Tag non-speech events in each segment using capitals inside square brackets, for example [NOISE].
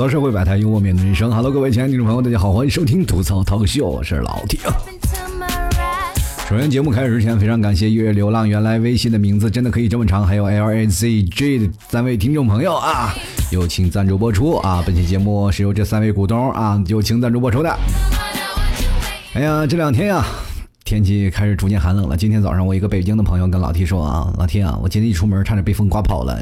吐槽社会百态，幽默面对人生。Hello，各位亲爱的听众朋友，大家好，欢迎收听吐槽涛秀，我是老铁。首先，节目开始之前，非常感谢月月流浪，原来微信的名字真的可以这么长，还有 L A Z J 的三位听众朋友啊，友情赞助播出啊。本期节目是由这三位股东啊友情赞助播出的。哎呀，这两天呀，天气开始逐渐寒冷了。今天早上，我一个北京的朋友跟老 T 说啊，老 T 啊，我今天一出门差点被风刮跑了。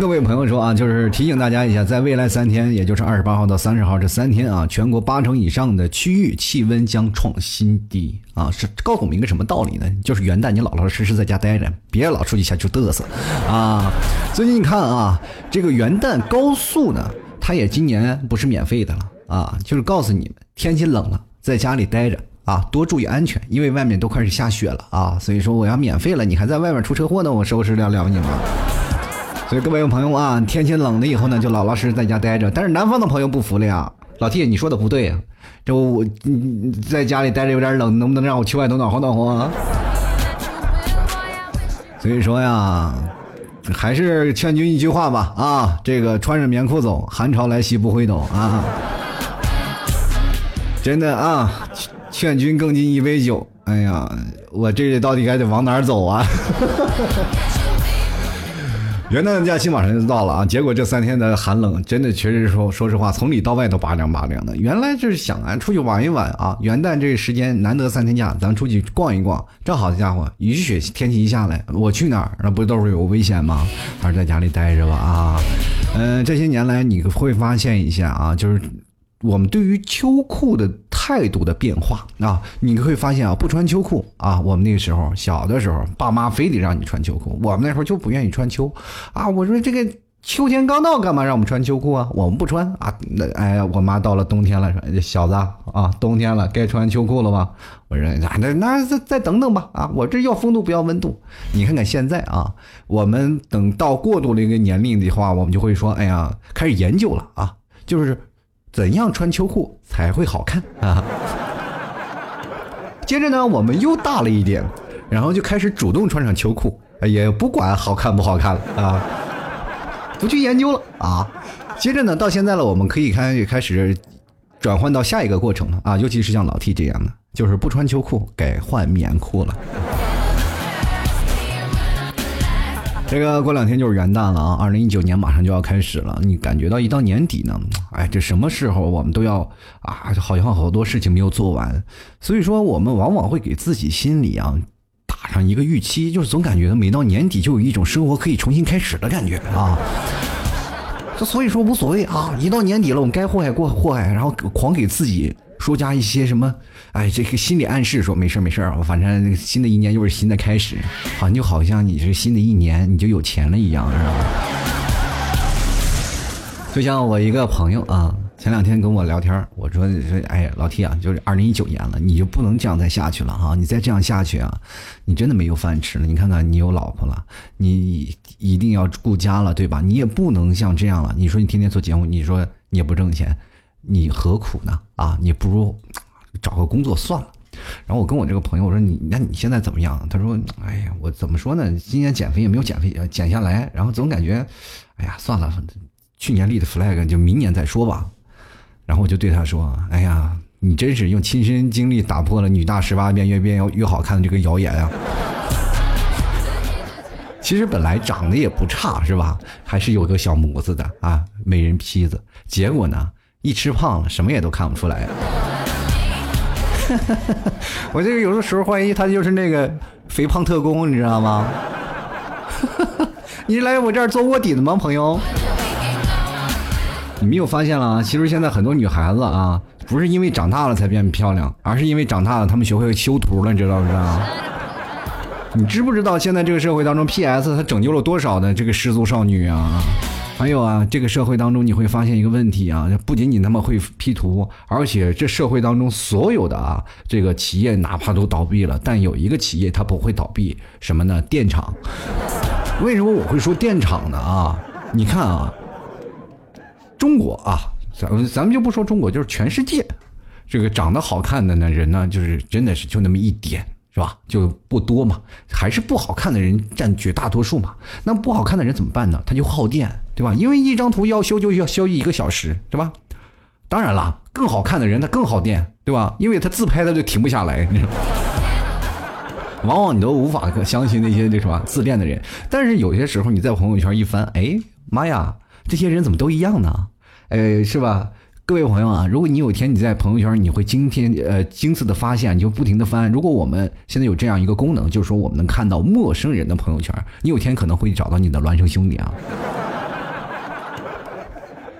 各位朋友说啊，就是提醒大家一下，在未来三天，也就是二十八号到三十号这三天啊，全国八成以上的区域气温将创新低啊！是告诉我们一个什么道理呢？就是元旦你老老实实在家待着，别老出去瞎去嘚瑟啊！最近你看啊，这个元旦高速呢，它也今年不是免费的了啊，就是告诉你们，天气冷了，在家里待着啊，多注意安全，因为外面都开始下雪了啊！所以说我要免费了，你还在外面出车祸呢，我收拾了了你吗？各位朋友啊，天气冷了以后呢，就老老实实在家待着。但是南方的朋友不服了呀，老 T，你说的不对，这我在家里待着有点冷，能不能让我去外头暖和暖和啊？所以说呀，还是劝君一句话吧啊，这个穿着棉裤走，寒潮来袭不回头啊！真的啊，劝君更尽一杯酒。哎呀，我这到底该得往哪儿走啊？[LAUGHS] 元旦的假期马上就到了啊！结果这三天的寒冷，真的确实说，说实话，从里到外都拔凉拔凉的。原来就是想啊，出去玩一玩啊！元旦这个时间难得三天假，咱出去逛一逛。正好家伙，雨雪天气一下来，我去哪儿？那不都是有危险吗？还是在家里待着吧啊！嗯，这些年来你会发现一下啊，就是。我们对于秋裤的态度的变化啊，你会发现啊，不穿秋裤啊，我们那个时候小的时候，爸妈非得让你穿秋裤，我们那时候就不愿意穿秋啊。我说这个秋天刚到，干嘛让我们穿秋裤啊？我们不穿啊。那哎呀，我妈到了冬天了，说小子啊，冬天了该穿秋裤了吧？我说那那再再等等吧啊，我这要风度不要温度。你看看现在啊，我们等到过渡了一个年龄的话，我们就会说，哎呀，开始研究了啊，就是。怎样穿秋裤才会好看啊？接着呢，我们又大了一点，然后就开始主动穿上秋裤，也不管好看不好看了啊，不去研究了啊。接着呢，到现在了，我们可以开开始转换到下一个过程了啊，尤其是像老 T 这样的，就是不穿秋裤，改换棉裤了。这个过两天就是元旦了啊，二零一九年马上就要开始了。你感觉到一到年底呢，哎，这什么时候我们都要啊，好像好多事情没有做完，所以说我们往往会给自己心里啊打上一个预期，就是总感觉每到年底就有一种生活可以重新开始的感觉啊。这所以说无所谓啊，一到年底了，我们该祸害过祸害，然后狂给自己。说加一些什么？哎，这个心理暗示说没事没事我反正新的一年又是新的开始，好像就好像你是新的一年你就有钱了一样，是吧？就像我一个朋友啊，前两天跟我聊天，我说说，哎，老 T 啊，就是二零一九年了，你就不能这样再下去了哈！你再这样下去啊，你真的没有饭吃了。你看看，你有老婆了，你一定要顾家了，对吧？你也不能像这样了。你说你天天做节目，你说你也不挣钱。你何苦呢？啊，你不如找个工作算了。然后我跟我这个朋友我说：“你那你现在怎么样？”他说：“哎呀，我怎么说呢？今年减肥也没有减肥减下来，然后总感觉，哎呀，算了，去年立的 flag 就明年再说吧。”然后我就对他说：“哎呀，你真是用亲身经历打破了女大十八变越变越好看的这个谣言啊！其实本来长得也不差，是吧？还是有个小模子的啊，美人坯子。结果呢？”一吃胖了，什么也都看不出来。[LAUGHS] 我这个有的时候怀疑他就是那个肥胖特工，你知道吗？[LAUGHS] 你来我这儿做卧底的吗，朋友？你们有发现了啊？其实现在很多女孩子啊，不是因为长大了才变漂亮，而是因为长大了，她们学会修图了，你知道不知道？你知不知道现在这个社会当中，P.S. 它拯救了多少的这个失足少女啊？还有啊，这个社会当中你会发现一个问题啊，不仅仅他们会 P 图，而且这社会当中所有的啊，这个企业哪怕都倒闭了，但有一个企业它不会倒闭，什么呢？电厂。为什么我会说电厂呢？啊，你看啊，中国啊，咱们咱们就不说中国，就是全世界，这个长得好看的呢人呢，就是真的是就那么一点。是吧？就不多嘛，还是不好看的人占绝大多数嘛。那不好看的人怎么办呢？他就耗电对吧？因为一张图要修就要修一个小时，对吧？当然了，更好看的人他更好电，对吧？因为他自拍他就停不下来，你知道。往往你都无法相信那些那什么自恋的人，但是有些时候你在朋友圈一翻，哎妈呀，这些人怎么都一样呢？哎，是吧？各位朋友啊，如果你有天你在朋友圈，你会惊天呃惊次的发现，你就不停的翻。如果我们现在有这样一个功能，就是说我们能看到陌生人的朋友圈，你有天可能会找到你的孪生兄弟啊。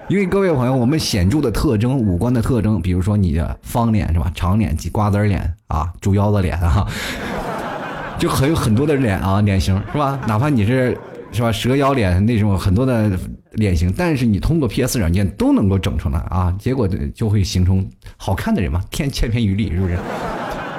因为各位朋友，我们显著的特征，五官的特征，比如说你的方脸是吧，长脸、瓜子脸啊，猪腰子脸啊。[LAUGHS] 就很有很多的脸啊，脸型是吧？哪怕你是是吧蛇腰脸那种很多的脸型，但是你通过 PS 软件都能够整出来啊，结果就会形成好看的人嘛，天千篇一律是不是？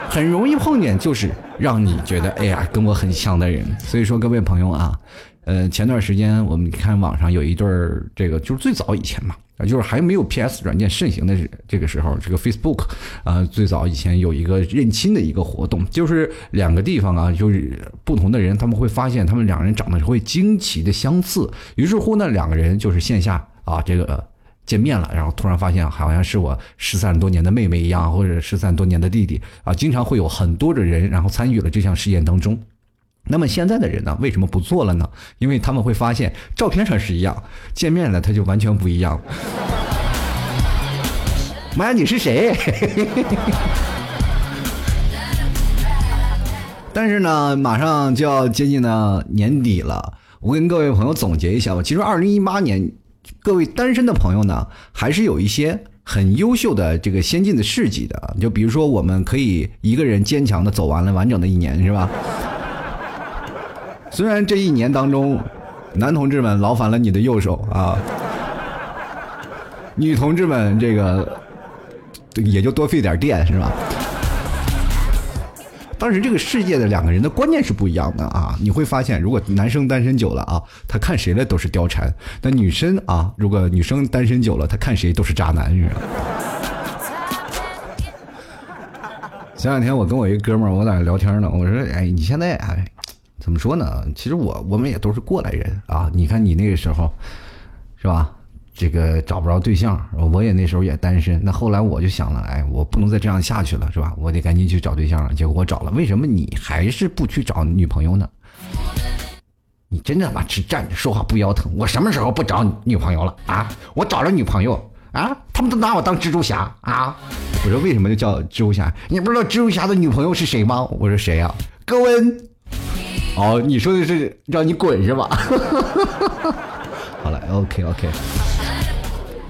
很容易碰见就是让你觉得哎呀跟我很像的人，所以说各位朋友啊。呃，前段时间我们看网上有一对儿，这个就是最早以前嘛，就是还没有 PS 软件盛行的这个时候，这个 Facebook 啊，最早以前有一个认亲的一个活动，就是两个地方啊，就是不同的人，他们会发现他们两人长得会惊奇的相似，于是乎呢，两个人就是线下啊，这个见面了，然后突然发现好像是我失散多年的妹妹一样，或者失散多年的弟弟啊，经常会有很多的人，然后参与了这项事件当中。那么现在的人呢，为什么不做了呢？因为他们会发现照片上是一样，见面了他就完全不一样。[LAUGHS] 妈呀，你是谁？[LAUGHS] 但是呢，马上就要接近呢年底了，我跟各位朋友总结一下吧。其实二零一八年，各位单身的朋友呢，还是有一些很优秀的这个先进的事迹的。就比如说，我们可以一个人坚强的走完了完整的一年，是吧？虽然这一年当中，男同志们劳烦了你的右手啊，女同志们这个也就多费点电是吧？当时这个世界的两个人的观念是不一样的啊，你会发现，如果男生单身久了啊，他看谁的都是貂蝉；那女生啊，如果女生单身久了，他看谁都是渣男，是吧？前两天我跟我一哥们儿，我俩聊天呢，我说：“哎，你现在哎。”怎么说呢？其实我我们也都是过来人啊。你看你那个时候，是吧？这个找不着对象，我也那时候也单身。那后来我就想了，哎，我不能再这样下去了，是吧？我得赶紧去找对象了。结果我找了，为什么你还是不去找女朋友呢？你真的把吃站着说话不腰疼。我什么时候不找女朋友了啊？我找着女朋友啊，他们都拿我当蜘蛛侠啊！我说为什么就叫蜘蛛侠？你不知道蜘蛛侠的女朋友是谁吗？我说谁呀？高温。哦，你说的是让你滚是吧？[LAUGHS] 好了，OK OK。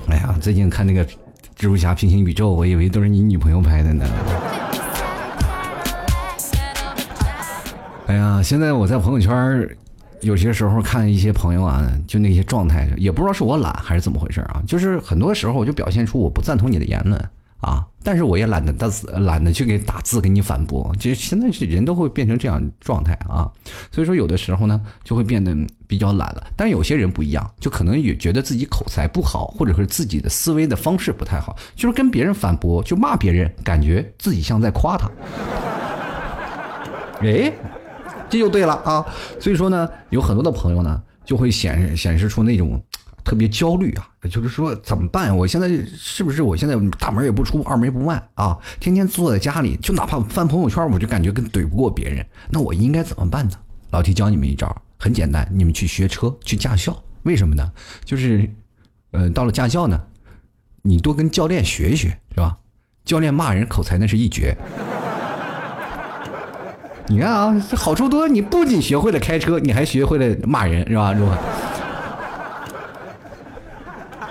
哎呀，最近看那个蜘蛛侠平行宇宙，我以为都是你女朋友拍的呢。哎呀，现在我在朋友圈有些时候看一些朋友啊，就那些状态，也不知道是我懒还是怎么回事啊，就是很多时候我就表现出我不赞同你的言论。啊！但是我也懒得打字，懒得去给打字给你反驳。其实现在是人都会变成这样状态啊，所以说有的时候呢就会变得比较懒了。但有些人不一样，就可能也觉得自己口才不好，或者是自己的思维的方式不太好，就是跟别人反驳，就骂别人，感觉自己像在夸他。哎，这就对了啊！所以说呢，有很多的朋友呢就会显显示出那种。特别焦虑啊，就是说怎么办？我现在是不是我现在大门也不出，二门不迈啊？天天坐在家里，就哪怕翻朋友圈，我就感觉跟怼不过别人。那我应该怎么办呢？老提教你们一招，很简单，你们去学车，去驾校。为什么呢？就是，呃，到了驾校呢，你多跟教练学一学，是吧？教练骂人口才那是一绝。[LAUGHS] 你看啊，这好处多，你不仅学会了开车，你还学会了骂人，是吧？是吧？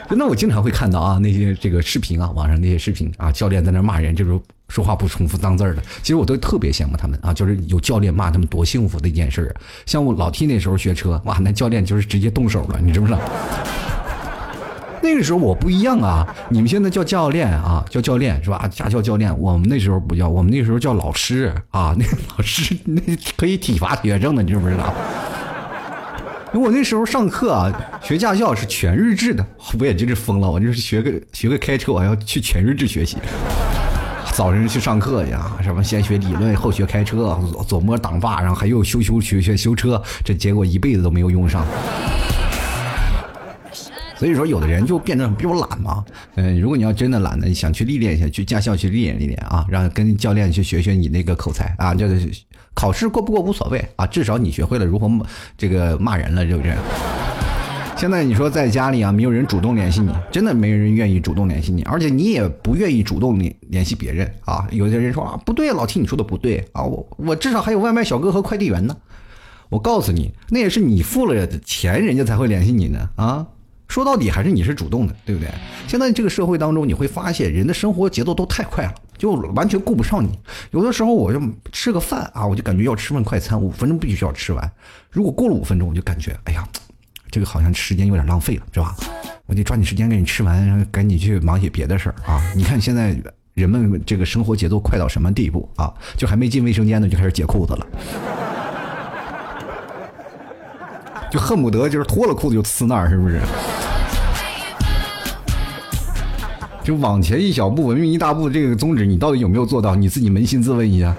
[LAUGHS] 那我经常会看到啊，那些这个视频啊，网上那些视频啊，教练在那骂人，就是说话不重复脏字儿的。其实我都特别羡慕他们啊，就是有教练骂他们多幸福的一件事儿。像我老 T 那时候学车，哇，那教练就是直接动手了，你知不知道？[LAUGHS] 那个时候我不一样啊，你们现在叫教练啊，叫教练是吧？驾校教练，我们那时候不叫，我们那时候叫老师啊，那老师那可以体罚学生的，你知不知道？因为我那时候上课啊，学驾校是全日制的，我也真是疯了。我就是学个学个开车，我要去全日制学习。早晨去上课呀，什么先学理论，后学开车，左左摸挡把，然后还有修修学学修车，这结果一辈子都没有用上。所以说，有的人就变得比我懒嘛。嗯，如果你要真的懒呢，想去历练一下，去驾校去历练历练啊，让跟教练去学学你那个口才啊，就是考试过不过无所谓啊，至少你学会了如何这个骂人了，是不是？现在你说在家里啊，没有人主动联系你，真的没人愿意主动联系你，而且你也不愿意主动联联系别人啊。有些人说啊，不对，老听你说的不对啊，我我至少还有外卖小哥和快递员呢。我告诉你，那也是你付了钱，人家才会联系你呢啊。说到底还是你是主动的，对不对？现在这个社会当中，你会发现人的生活节奏都太快了，就完全顾不上你。有的时候我就吃个饭啊，我就感觉要吃份快餐，五分钟必须要吃完。如果过了五分钟，我就感觉哎呀。这个好像时间有点浪费了，是吧？我得抓紧时间给你吃完，赶紧去忙些别的事儿啊！你看现在人们这个生活节奏快到什么地步啊？就还没进卫生间呢，就开始解裤子了，[LAUGHS] 就恨不得就是脱了裤子就呲那儿，是不是？就往前一小步，文明一大步，这个宗旨你到底有没有做到？你自己扪心自问一下。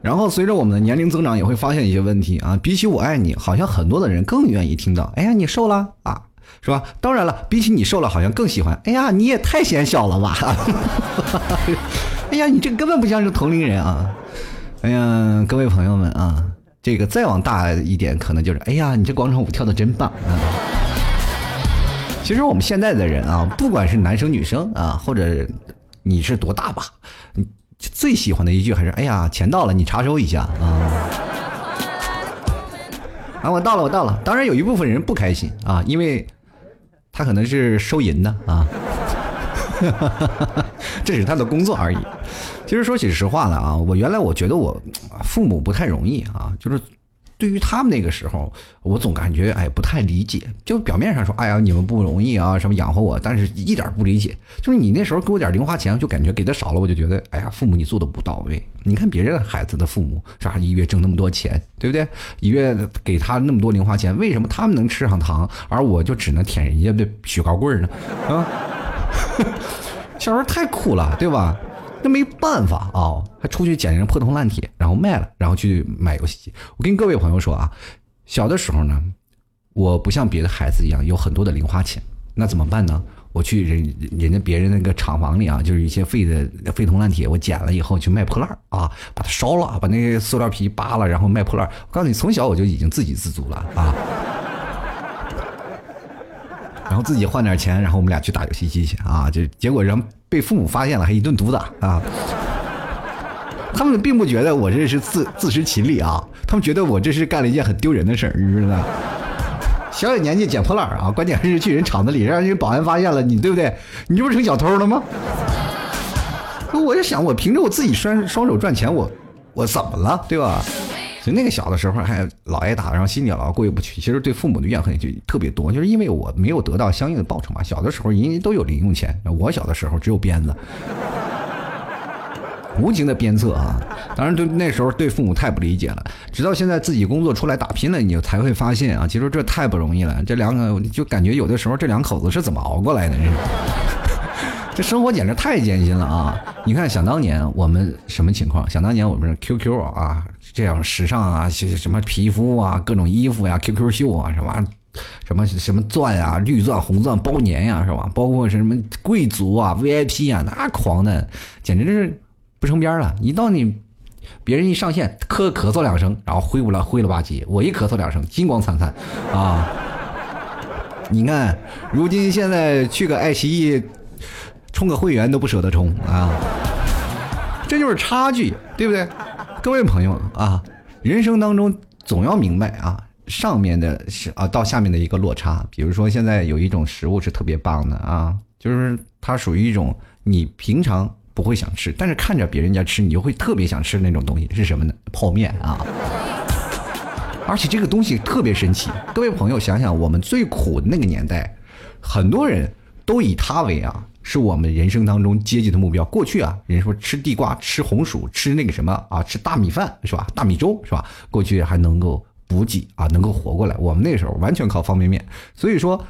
然后随着我们的年龄增长，也会发现一些问题啊。比起“我爱你”，好像很多的人更愿意听到“哎呀，你瘦了啊”，是吧？当然了，比起你瘦了，好像更喜欢“哎呀，你也太显小了吧”。[LAUGHS] 哎呀，你这根本不像是同龄人啊。哎呀，各位朋友们啊，这个再往大一点，可能就是“哎呀，你这广场舞跳的真棒啊”。其实我们现在的人啊，不管是男生女生啊，或者你是多大吧，你。最喜欢的一句还是“哎呀，钱到了，你查收一下啊！”啊，我到了，我到了。当然有一部分人不开心啊，因为他可能是收银的啊，[LAUGHS] 这是他的工作而已。其实说起实话了啊，我原来我觉得我父母不太容易啊，就是。对于他们那个时候，我总感觉哎不太理解。就表面上说，哎呀你们不容易啊，什么养活我，但是一点不理解。就是你那时候给我点零花钱，就感觉给的少了，我就觉得哎呀，父母你做的不到位。你看别人孩子的父母，啥一月挣那么多钱，对不对？一月给他那么多零花钱，为什么他们能吃上糖，而我就只能舔人家的雪糕棍呢？啊，[LAUGHS] 小时候太苦了，对吧？那没办法啊，还出去捡人破铜烂铁，然后卖了，然后去买游戏机。我跟各位朋友说啊，小的时候呢，我不像别的孩子一样有很多的零花钱，那怎么办呢？我去人人家别人那个厂房里啊，就是一些废的废铜烂铁，我捡了以后去卖破烂啊，把它烧了，把那个塑料皮扒了，然后卖破烂我告诉你，从小我就已经自给自足了啊。然后自己换点钱，然后我们俩去打游戏机去啊！就结果人被父母发现了，还一顿毒打啊！他们并不觉得我这是自自食其力啊，他们觉得我这是干了一件很丢人的事儿，你知道吗？小小年纪捡破烂啊，关键还是去人厂子里，让人保安发现了，你对不对？你这不成小偷了吗？我就想，我凭着我自己双双手赚钱，我我怎么了，对吧？就那个小的时候还老挨打，然后心里老过意不去。其实对父母的怨恨就特别多，就是因为我没有得到相应的报酬嘛。小的时候人家都有零用钱，我小的时候只有鞭子，无情的鞭策啊！当然对那时候对父母太不理解了。直到现在自己工作出来打拼了，你就才会发现啊，其实这太不容易了。这两个就感觉有的时候这两口子是怎么熬过来的？这生活简直太艰辛了啊！你看，想当年我们什么情况？想当年我们 QQ 啊，这样时尚啊，什么皮肤啊，各种衣服呀，QQ 秀啊，什么什么什么钻啊，绿钻、红钻包年呀，是吧？包括什么贵族啊、VIP 啊，那狂的，简直就是不成边了。一到你别人一上线，咳咳嗽两声，然后灰不了灰了吧唧；我一咳嗽两声，金光灿灿啊！[LAUGHS] 你看，如今现在去个爱奇艺。充个会员都不舍得充啊，这就是差距，对不对？各位朋友啊，人生当中总要明白啊，上面的是啊，到下面的一个落差。比如说，现在有一种食物是特别棒的啊，就是它属于一种你平常不会想吃，但是看着别人家吃，你就会特别想吃那种东西是什么呢？泡面啊！而且这个东西特别神奇。各位朋友，想想我们最苦的那个年代，很多人都以它为啊。是我们人生当中阶级的目标。过去啊，人说吃地瓜、吃红薯、吃那个什么啊，吃大米饭是吧？大米粥是吧？过去还能够补给啊，能够活过来。我们那时候完全靠方便面，所以说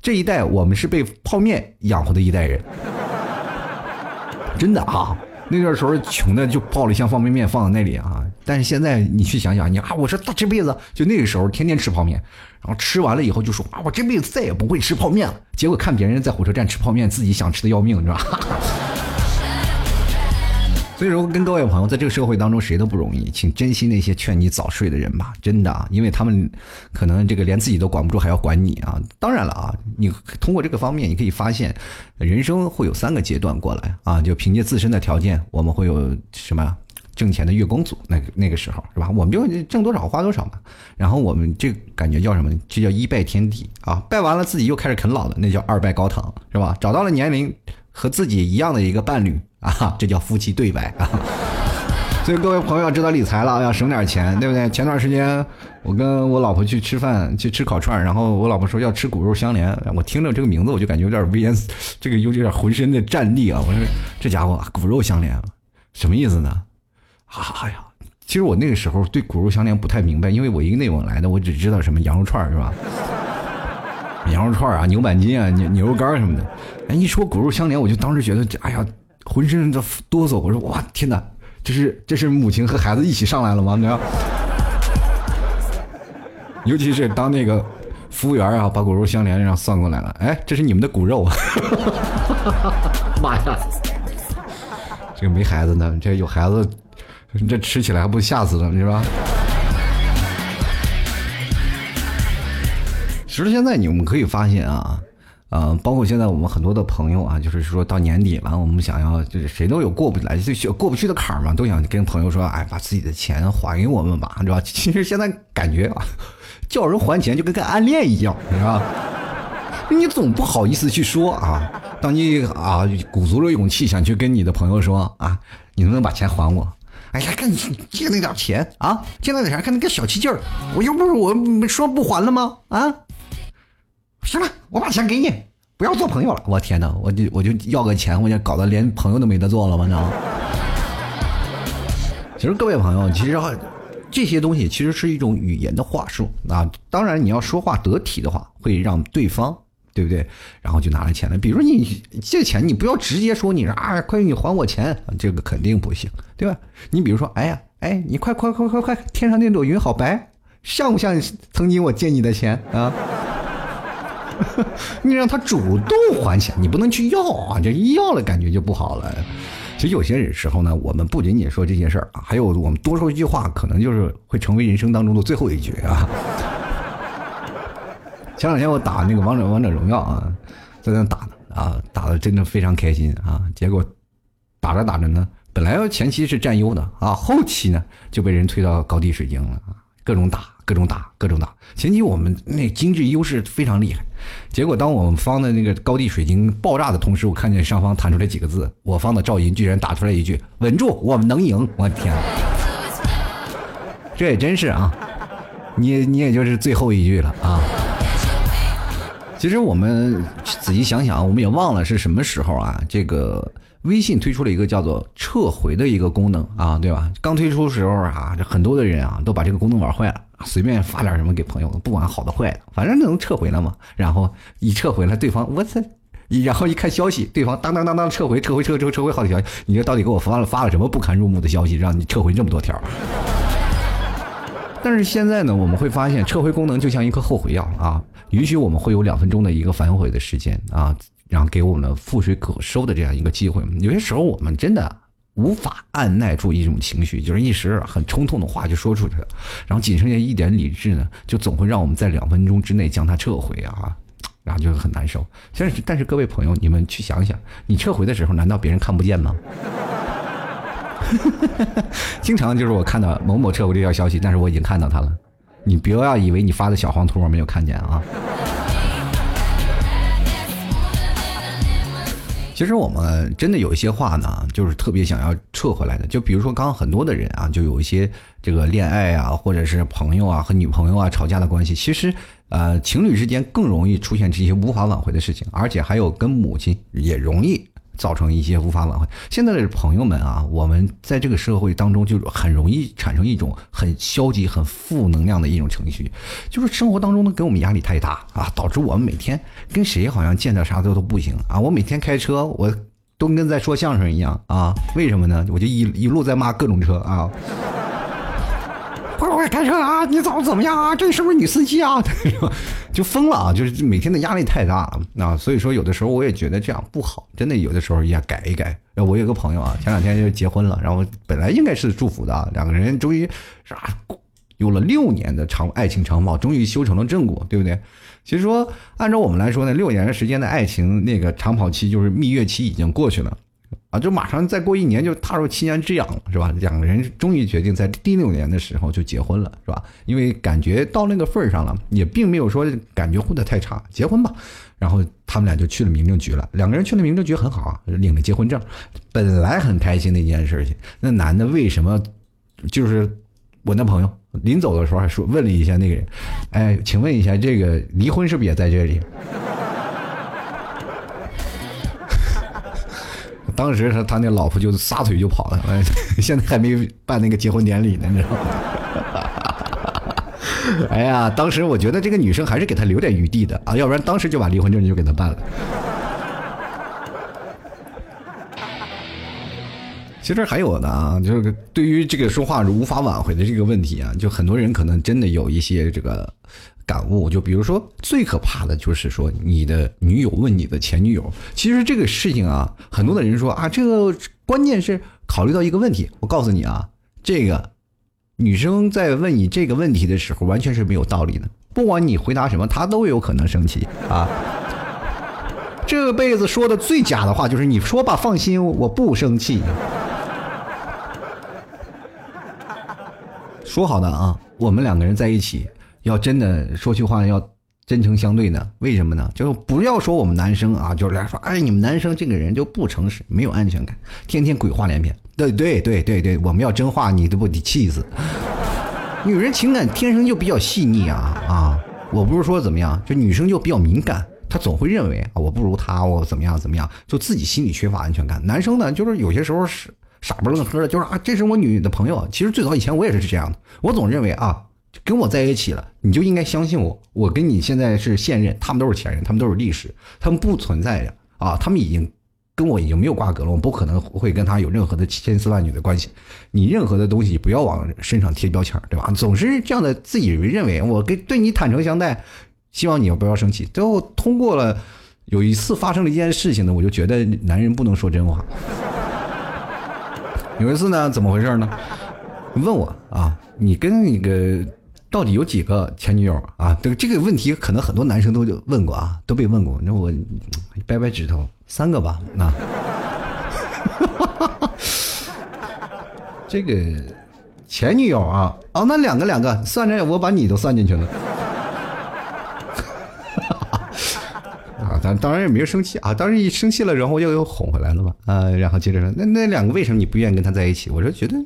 这一代我们是被泡面养活的一代人。[LAUGHS] 真的啊，那段时候穷的就抱了一箱方便面放在那里啊，但是现在你去想想，你啊，我说他这辈子就那个时候天天吃泡面，然后吃完了以后就说啊，我这辈子再也不会吃泡面了。结果看别人在火车站吃泡面，自己想吃的要命，是吧？[LAUGHS] 所以说，跟各位朋友，在这个社会当中，谁都不容易，请珍惜那些劝你早睡的人吧，真的啊，因为他们可能这个连自己都管不住，还要管你啊。当然了啊，你通过这个方面，你可以发现，人生会有三个阶段过来啊，就凭借自身的条件，我们会有什么挣钱的月光族，那个那个时候是吧？我们就挣多少花多少嘛。然后我们这感觉叫什么？这叫一拜天地啊，拜完了自己又开始啃老的，那叫二拜高堂，是吧？找到了年龄和自己一样的一个伴侣。啊，[LAUGHS] 这叫夫妻对白啊！[LAUGHS] 所以各位朋友要知道理财了，要省点钱，对不对？前段时间我跟我老婆去吃饭，去吃烤串，然后我老婆说要吃骨肉相连，我听着这个名字我就感觉有点危言，[LAUGHS] 这个有点浑身的战栗啊！我说这家伙骨肉相连，什么意思呢？啊呀，其实我那个时候对骨肉相连不太明白，因为我一个内蒙来的，我只知道什么羊肉串是吧？[LAUGHS] 羊肉串啊，牛板筋啊，牛牛肉干什么的。哎，一说骨肉相连，我就当时觉得，哎呀。浑身的哆嗦，我说哇天哪，这是这是母亲和孩子一起上来了吗？你知道？[LAUGHS] 尤其是当那个服务员啊把骨肉相连然后算过来了，哎，这是你们的骨肉，妈呀！这个没孩子呢，这有孩子，你这吃起来还不吓死了，是吧？其实现在你们可以发现啊。呃，包括现在我们很多的朋友啊，就是说到年底了，我们想要就是谁都有过不来就过不去的坎儿嘛，都想跟朋友说，哎，把自己的钱还给我们吧，是吧？[LAUGHS] 其实现在感觉啊，叫人还钱就跟跟暗恋一样，是吧？[LAUGHS] 你总不好意思去说啊。当你啊鼓足了勇气想去跟你的朋友说啊，你能不能把钱还我？哎呀，看你借那点钱啊，借那点钱，看那个小气劲儿，我又不是我说不还了吗？啊？行了，我把钱给你，不要做朋友了。我天哪，我就我就要个钱，我就搞得连朋友都没得做了吗？你知道吗？[LAUGHS] 其实各位朋友，其实这些东西其实是一种语言的话术啊。当然，你要说话得体的话，会让对方对不对？然后就拿了钱了。比如你借钱，你不要直接说你啊，快你还我钱，这个肯定不行，对吧？你比如说，哎呀，哎，你快快快快快，天上那朵云好白，像不像曾经我借你的钱啊？[LAUGHS] 你让他主动还钱，你不能去要啊！这一要了，感觉就不好了。其实有些时候呢，我们不仅仅说这些事儿啊，还有我们多说一句话，可能就是会成为人生当中的最后一句啊。前两天我打那个王者王者荣耀啊，在那打呢啊，打的真的非常开心啊。结果打着打着呢，本来前期是占优的啊，后期呢就被人推到高地水晶了啊，各种打。各种打，各种打。前期我们那经济优势非常厉害，结果当我们方的那个高地水晶爆炸的同时，我看见上方弹出来几个字，我方的赵云居然打出来一句“稳住，我们能赢”。我的天，这也真是啊！你你也就是最后一句了啊！其实我们仔细想想，我们也忘了是什么时候啊，这个。微信推出了一个叫做撤回的一个功能啊，对吧？刚推出时候啊，这很多的人啊都把这个功能玩坏了，随便发点什么给朋友，不管好的坏的，反正能撤回了嘛。然后一撤回了，对方我操，然后一看消息，对方当当当当撤回，撤回撤回撤回好几条，你这到底给我发了发了什么不堪入目的消息，让你撤回这么多条？但是现在呢，我们会发现撤回功能就像一颗后悔药啊，允许我们会有两分钟的一个反悔的时间啊。然后给我们覆水可收的这样一个机会，有些时候我们真的无法按耐住一种情绪，就是一时很冲动的话就说出去了，然后仅剩下一点理智呢，就总会让我们在两分钟之内将它撤回啊，然后就很难受。但是但是各位朋友，你们去想想，你撤回的时候，难道别人看不见吗？[LAUGHS] 经常就是我看到某某撤回这条消息，但是我已经看到他了，你不要以为你发的小黄图我没有看见啊。其实我们真的有一些话呢，就是特别想要撤回来的。就比如说，刚刚很多的人啊，就有一些这个恋爱啊，或者是朋友啊和女朋友啊吵架的关系。其实，呃，情侣之间更容易出现这些无法挽回的事情，而且还有跟母亲也容易。造成一些无法挽回。现在的朋友们啊，我们在这个社会当中就很容易产生一种很消极、很负能量的一种情绪，就是生活当中呢给我们压力太大啊，导致我们每天跟谁好像见着啥都都不行啊。我每天开车，我都跟在说相声一样啊。为什么呢？我就一一路在骂各种车啊。快快开车啊？你怎么怎么样啊？这是不是女司机啊？就疯了啊！就是每天的压力太大了啊，所以说有的时候我也觉得这样不好，真的有的时候也改一改。我有个朋友啊，前两天就结婚了，然后本来应该是祝福的，两个人终于是吧，有了六年的长爱情长跑，终于修成了正果，对不对？其实说按照我们来说呢，六年的时间的爱情那个长跑期就是蜜月期已经过去了。啊，就马上再过一年就踏入七年之痒了，是吧？两个人终于决定在第六年的时候就结婚了，是吧？因为感觉到那个份儿上了，也并没有说感觉混得太差，结婚吧。然后他们俩就去了民政局了。两个人去了民政局很好啊，领了结婚证，本来很开心的一件事情。那男的为什么就是我那朋友临走的时候还说问了一下那个人，哎，请问一下这个离婚是不是也在这里？当时他他那老婆就撒腿就跑了，[LAUGHS] 现在还没办那个结婚典礼呢，你知道吗？[LAUGHS] 哎呀，当时我觉得这个女生还是给他留点余地的啊，要不然当时就把离婚证就给他办了。其实还有呢啊，就是对于这个说话无法挽回的这个问题啊，就很多人可能真的有一些这个。感悟就比如说，最可怕的就是说，你的女友问你的前女友。其实这个事情啊，很多的人说啊，这个关键是考虑到一个问题。我告诉你啊，这个女生在问你这个问题的时候，完全是没有道理的。不管你回答什么，她都有可能生气啊。这辈子说的最假的话就是你说吧，放心，我不生气。说好的啊，我们两个人在一起。要真的说句话，要真诚相对呢？为什么呢？就不要说我们男生啊，就是来说，哎，你们男生这个人就不诚实，没有安全感，天天鬼话连篇。对对对对对，我们要真话，你都不得气死。女人情感天生就比较细腻啊啊！我不是说怎么样，就女生就比较敏感，她总会认为啊，我不如他，我怎么样怎么样，就自己心里缺乏安全感。男生呢，就是有些时候是傻不愣呵的，就是啊，这是我女的朋友。其实最早以前我也是这样的，我总认为啊。跟我在一起了，你就应该相信我。我跟你现在是现任，他们都是前任，他们都是历史，他们不存在的啊！他们已经跟我已经没有瓜葛了，我不可能会跟他有任何的千丝万缕的关系。你任何的东西不要往身上贴标签，对吧？总是这样的自以为认为我跟对你坦诚相待，希望你不要生气。最后通过了有一次发生了一件事情呢，我就觉得男人不能说真话。有一次呢，怎么回事呢？问我啊，你跟那个。到底有几个前女友啊？这个这个问题可能很多男生都问过啊，都被问过。那我掰掰指头，三个吧。那 [LAUGHS] 这个前女友啊，哦，那两个两个，算着我把你都算进去了。[LAUGHS] 啊，当当然也没有生气啊，当然一生气了，然后又又哄回来了嘛。啊，然后接着说，那那两个为什么你不愿意跟他在一起？我说觉得。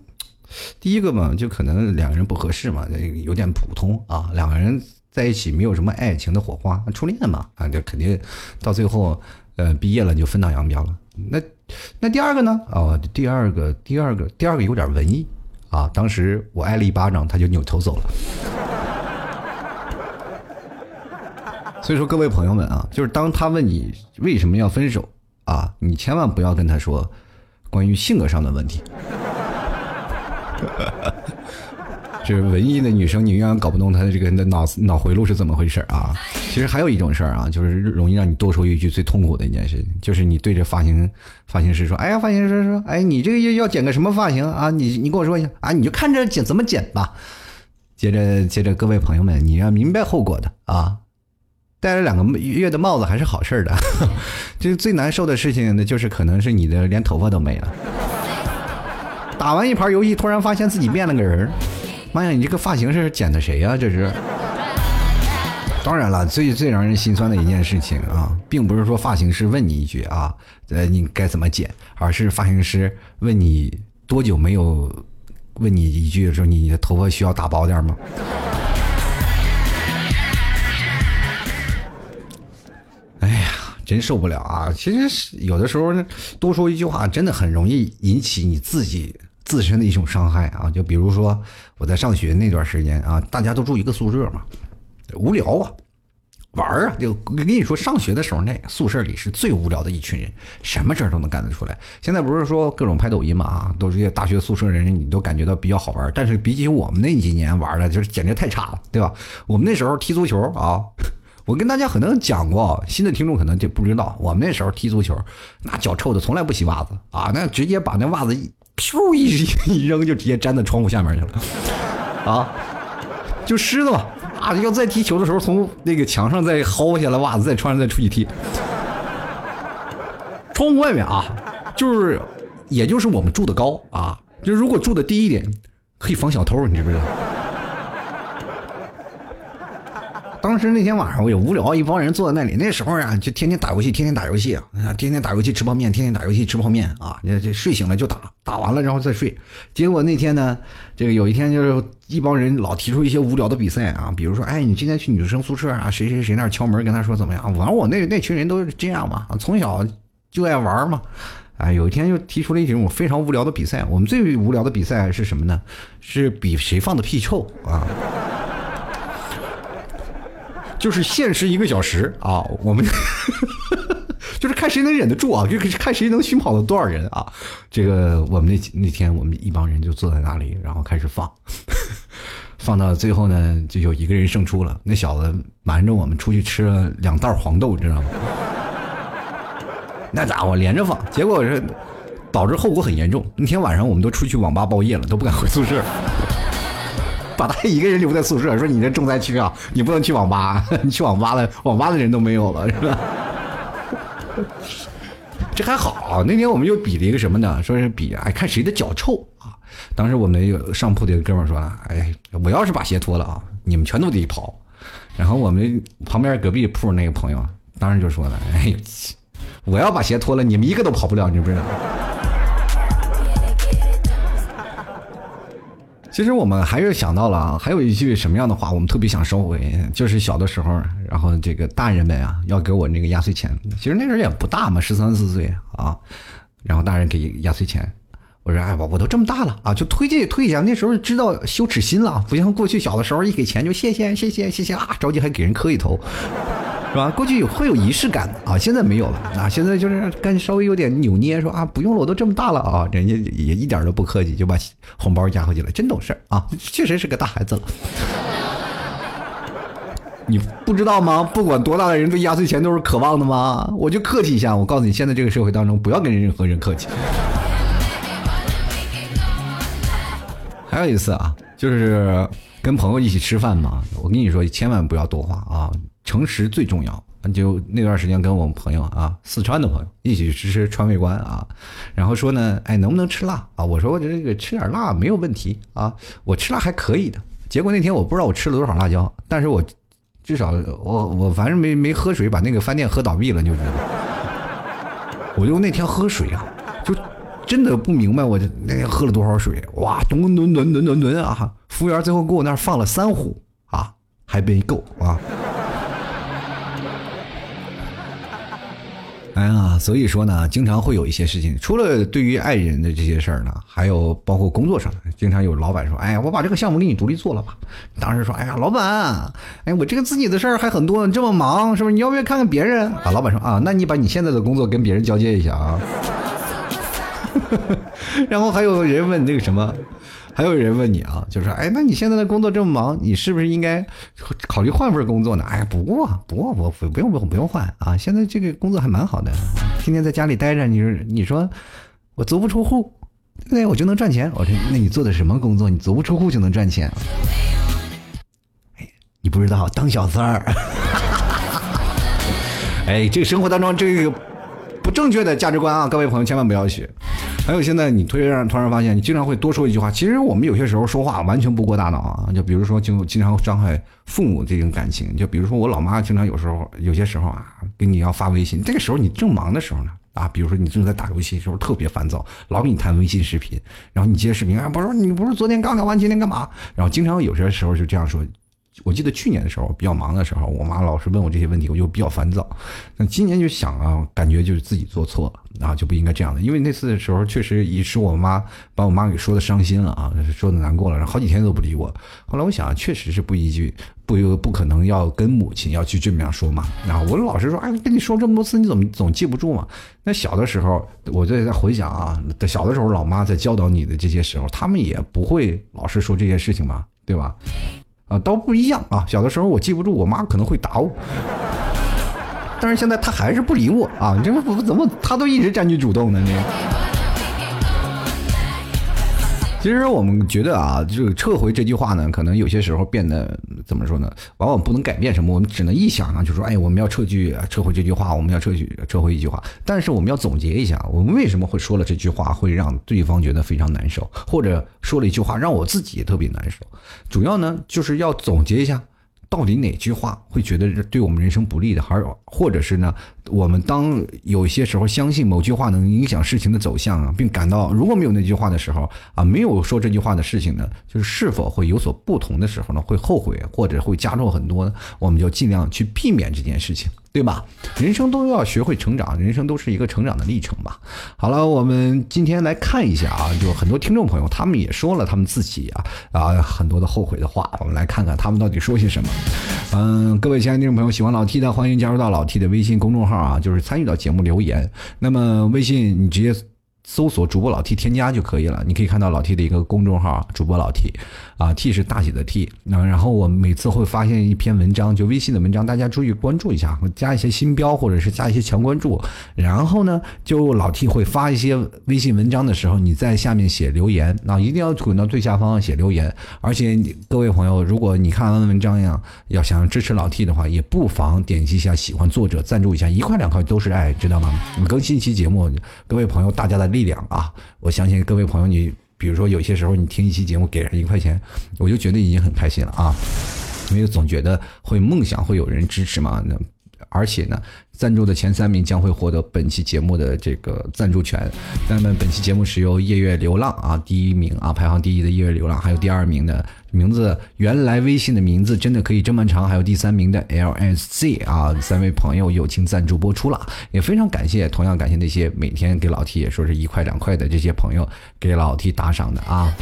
第一个嘛，就可能两个人不合适嘛，有点普通啊。两个人在一起没有什么爱情的火花，初恋嘛啊，这肯定到最后，呃，毕业了就分道扬镳了。那那第二个呢？哦，第二个，第二个，第二个有点文艺啊。当时我挨了一巴掌，他就扭头走了。[LAUGHS] 所以说，各位朋友们啊，就是当他问你为什么要分手啊，你千万不要跟他说关于性格上的问题。这 [LAUGHS] 文艺的女生，你永远搞不懂她的这个的脑脑回路是怎么回事啊！其实还有一种事儿啊，就是容易让你多说一句最痛苦的一件事，就是你对着发型发型师说：“哎呀，发型师说，哎，你这个要要剪个什么发型啊？你你跟我说一下啊，你就看着剪怎么剪吧。”接着接着，各位朋友们，你要明白后果的啊！戴了两个月的帽子还是好事儿的，[LAUGHS] 就是最难受的事情呢，就是可能是你的连头发都没了。打完一盘游戏，突然发现自己变了个人妈呀，你这个发型是剪的谁呀？这是。当然了，最最让人心酸的一件事情啊，并不是说发型师问你一句啊，呃，你该怎么剪，而是发型师问你多久没有问你一句说你的头发需要打薄点吗？哎呀，真受不了啊！其实有的时候呢，多说一句话，真的很容易引起你自己。自身的一种伤害啊，就比如说我在上学那段时间啊，大家都住一个宿舍嘛，无聊啊，玩啊！就跟你说，上学的时候那宿舍里是最无聊的一群人，什么事儿都能干得出来。现在不是说各种拍抖音嘛啊，都是些大学宿舍人，你都感觉到比较好玩。但是比起我们那几年玩的，就是简直太差了，对吧？我们那时候踢足球啊，[LAUGHS] 我跟大家可能讲过，新的听众可能就不知道，我们那时候踢足球，那脚臭的从来不洗袜子啊，那直接把那袜子一噗一一扔，就直接粘在窗户下面去了，啊，就湿的嘛。啊！要再踢球的时候，从那个墙上再薅下来袜子，再穿上再出去踢。窗户外面啊，就是，也就是我们住的高啊，就如果住的低一点，可以防小偷，你知不知道？当时那天晚上我也无聊，一帮人坐在那里。那时候啊，就天天打游戏，天天打游戏啊，天天打游戏吃泡面，天天打游戏吃泡面啊。这这睡醒了就打，打完了然后再睡。结果那天呢，这个有一天就是一帮人老提出一些无聊的比赛啊，比如说，哎，你今天去女生宿舍啊，谁谁谁那敲门跟他说怎么样？反正我那那群人都是这样嘛，从小就爱玩嘛。哎，有一天就提出了一种非常无聊的比赛。我们最无聊的比赛是什么呢？是比谁放的屁臭啊。就是限时一个小时啊，我们 [LAUGHS] 就是看谁能忍得住啊，就是看谁能熏跑了多少人啊。这个我们那那天我们一帮人就坐在那里，然后开始放，[LAUGHS] 放到最后呢，就有一个人胜出了。那小子瞒着我们出去吃了两袋黄豆，知道吗？那家伙连着放，结果是导致后果很严重。那天晚上我们都出去网吧包夜了，都不敢回宿舍。把他一个人留在宿舍，说你这重灾区啊，你不能去网吧，[LAUGHS] 你去网吧了，网吧的人都没有了，是吧？[LAUGHS] 这还好，那天我们又比了一个什么呢？说是比哎，看谁的脚臭啊！当时我们有上铺的哥们说，哎，我要是把鞋脱了啊，你们全都得跑。然后我们旁边隔壁铺那个朋友当时就说了，哎，[LAUGHS] 我要把鞋脱了，你们一个都跑不了，你不知道。其实我们还是想到了啊，还有一句什么样的话，我们特别想收回，就是小的时候，然后这个大人们啊要给我那个压岁钱。其实那时候也不大嘛，十三四岁啊，然后大人给压岁钱，我说哎我我都这么大了啊，就推荐推一下。那时候知道羞耻心了，不像过去小的时候一给钱就谢谢谢谢谢谢啊，着急还给人磕一头。是吧？过去有会有仪式感啊，现在没有了啊。现在就是干稍微有点扭捏，说啊不用了，我都这么大了啊，人家也一点都不客气，就把红包加回去了，真懂事啊，确实是个大孩子了。[LAUGHS] 你不知道吗？不管多大的人对压岁钱都是渴望的吗？我就客气一下，我告诉你，现在这个社会当中，不要跟任何人客气。[LAUGHS] 还有一次啊，就是跟朋友一起吃饭嘛，我跟你说，千万不要多话啊。诚实最重要。就那段时间跟我们朋友啊，四川的朋友一起去吃川味观啊，然后说呢，哎，能不能吃辣啊？我说我这个吃点辣没有问题啊，我吃辣还可以的。结果那天我不知道我吃了多少辣椒，但是我至少我我反正没没喝水，把那个饭店喝倒闭了，就知道。我就那天喝水啊，就真的不明白我那天喝了多少水，哇，吨吨吨吨吨吨啊！服务员最后给我那儿放了三壶啊，还没够啊。哎呀，所以说呢，经常会有一些事情，除了对于爱人的这些事儿呢，还有包括工作上的，经常有老板 [LAUGHS] 说：“哎呀，我把这个项目给你独立做了吧。”当时说：“哎呀，老板，哎，我这个自己的事儿还很多，这么忙，是不是？你要不要看看别人？”啊，老板说：“啊，那你把你现在的工作跟别人交接一下啊。[LAUGHS] ”然后还有人问那个什么。还有人问你啊，就说，哎，那你现在的工作这么忙，你是不是应该考虑换份工作呢？哎呀，不过，不过，不不用，不用，不用换啊！现在这个工作还蛮好的，天天在家里待着，你说，你说，我足不出户，对我就能赚钱。我说，那你做的什么工作？你足不出户就能赚钱？哎，你不知道当小三儿。[LAUGHS] 哎，这个生活当中这个不正确的价值观啊，各位朋友千万不要学。还有现在你突然突然发现，你经常会多说一句话。其实我们有些时候说话完全不过大脑啊。就比如说，就经常伤害父母这种感情。就比如说我老妈经常有时候有些时候啊，给你要发微信，这个时候你正忙的时候呢啊，比如说你正在打游戏的时候特别烦躁，老给你弹微信视频，然后你接视频啊，不是你不是昨天刚聊完，今天干嘛？然后经常有些时候就这样说。我记得去年的时候比较忙的时候，我妈老是问我这些问题，我就比较烦躁。那今年就想啊，感觉就是自己做错了啊，就不应该这样的。因为那次的时候确实也是我妈把我妈给说的伤心了啊，说的难过了，然后好几天都不理我。后来我想，确实是不一句不不可能要跟母亲要去这么样说嘛。然后我老是说，哎，跟你说这么多次，你怎么总记不住嘛？那小的时候，我在在回想啊，小的时候老妈在教导你的这些时候，他们也不会老是说这些事情嘛，对吧？啊，都不一样啊。小的时候我记不住，我妈可能会打我。但是现在她还是不理我啊！这不怎么她都一直占据主动呢？你。其实我们觉得啊，这个撤回这句话呢，可能有些时候变得怎么说呢？往往不能改变什么，我们只能一想啊，就说哎，我们要撤句撤回这句话，我们要撤去撤回一句话。但是我们要总结一下，我们为什么会说了这句话，会让对方觉得非常难受，或者说了一句话让我自己也特别难受。主要呢，就是要总结一下。到底哪句话会觉得对我们人生不利的，还是或者是呢？我们当有些时候相信某句话能影响事情的走向，并感到如果没有那句话的时候啊，没有说这句话的事情呢，就是是否会有所不同的时候呢？会后悔或者会加重很多呢？我们就尽量去避免这件事情。对吧？[LAUGHS] 人生都要学会成长，人生都是一个成长的历程吧。好了，我们今天来看一下啊，就很多听众朋友他们也说了他们自己啊啊很多的后悔的话，我们来看看他们到底说些什么。嗯，各位亲爱的听众朋友，喜欢老 T 的欢迎加入到老 T 的微信公众号啊，就是参与到节目留言。那么微信你直接。搜索主播老 T 添加就可以了，你可以看到老 T 的一个公众号，主播老 T，啊 T 是大写的 T，那然后我每次会发现一篇文章，就微信的文章，大家注意关注一下，加一些新标或者是加一些强关注，然后呢，就老 T 会发一些微信文章的时候，你在下面写留言，那一定要滚到最下方写留言，而且各位朋友，如果你看完文章呀，要想支持老 T 的话，也不妨点击一下喜欢作者赞助一下，一块两块都是爱，知道吗？你更新一期节目，各位朋友大家的。力量啊！我相信各位朋友，你比如说有些时候你听一期节目给人一块钱，我就觉得已经很开心了啊！因为总觉得会梦想会有人支持嘛，那而且呢。赞助的前三名将会获得本期节目的这个赞助权。那么本期节目是由夜月流浪啊第一名啊排行第一的夜月流浪，还有第二名的名字原来微信的名字真的可以这么长，还有第三名的 LSZ 啊三位朋友友情赞助播出了，也非常感谢，同样感谢那些每天给老 T 也说是一块两块的这些朋友给老 T 打赏的啊，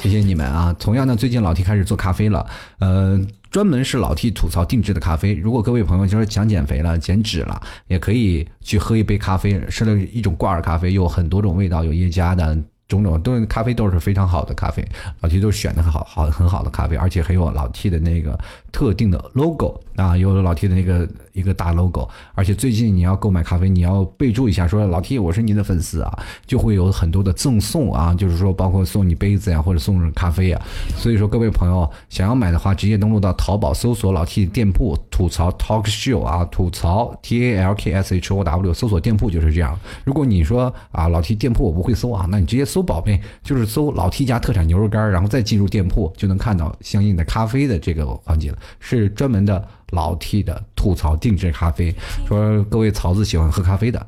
谢谢你们啊！同样呢，最近老 T 开始做咖啡了，呃。专门是老 T 吐槽定制的咖啡。如果各位朋友就是想减肥了、减脂了，也可以去喝一杯咖啡，是了一种挂耳咖啡，有很多种味道，有叶家的。种种都咖啡豆是非常好的咖啡，老 T 都选的很好好很好的咖啡，而且还有老 T 的那个特定的 logo 啊，有老 T 的那个一个大 logo，而且最近你要购买咖啡，你要备注一下说老 T 我是您的粉丝啊，就会有很多的赠送啊，就是说包括送你杯子呀，或者送咖啡呀，所以说各位朋友想要买的话，直接登录到淘宝搜索老 T 店铺吐槽 Talk Show 啊，吐槽 T A L K S H O W 搜索店铺就是这样。如果你说啊老 T 店铺我不会搜啊，那你直接搜。宝贝就是搜老 T 家特产牛肉干，然后再进入店铺，就能看到相应的咖啡的这个环节了。是专门的老 T 的吐槽定制咖啡。说各位曹子喜欢喝咖啡的，